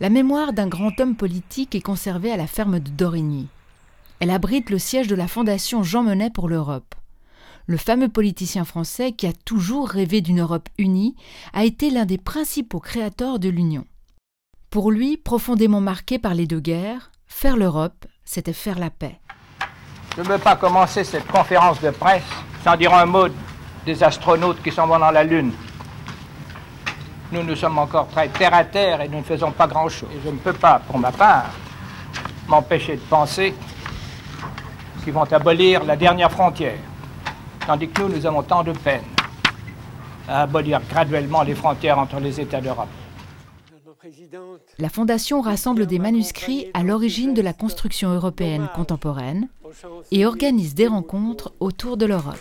La mémoire d'un grand homme politique est conservée à la ferme de Dorigny. Elle abrite le siège de la Fondation Jean Monnet pour l'Europe. Le fameux politicien français qui a toujours rêvé d'une Europe unie a été l'un des principaux créateurs de l'Union. Pour lui, profondément marqué par les deux guerres, faire l'Europe, c'était faire la paix. Je ne veux pas commencer cette conférence de presse sans dire un mot des astronautes qui s'en vont dans la Lune. Nous, nous sommes encore très terre à terre et nous ne faisons pas grand-chose. Et je ne peux pas, pour ma part, m'empêcher de penser qu'ils vont abolir la dernière frontière, tandis que nous, nous avons tant de peine à abolir graduellement les frontières entre les États d'Europe. La Fondation rassemble des manuscrits à l'origine de la construction européenne contemporaine et organise des rencontres autour de l'Europe.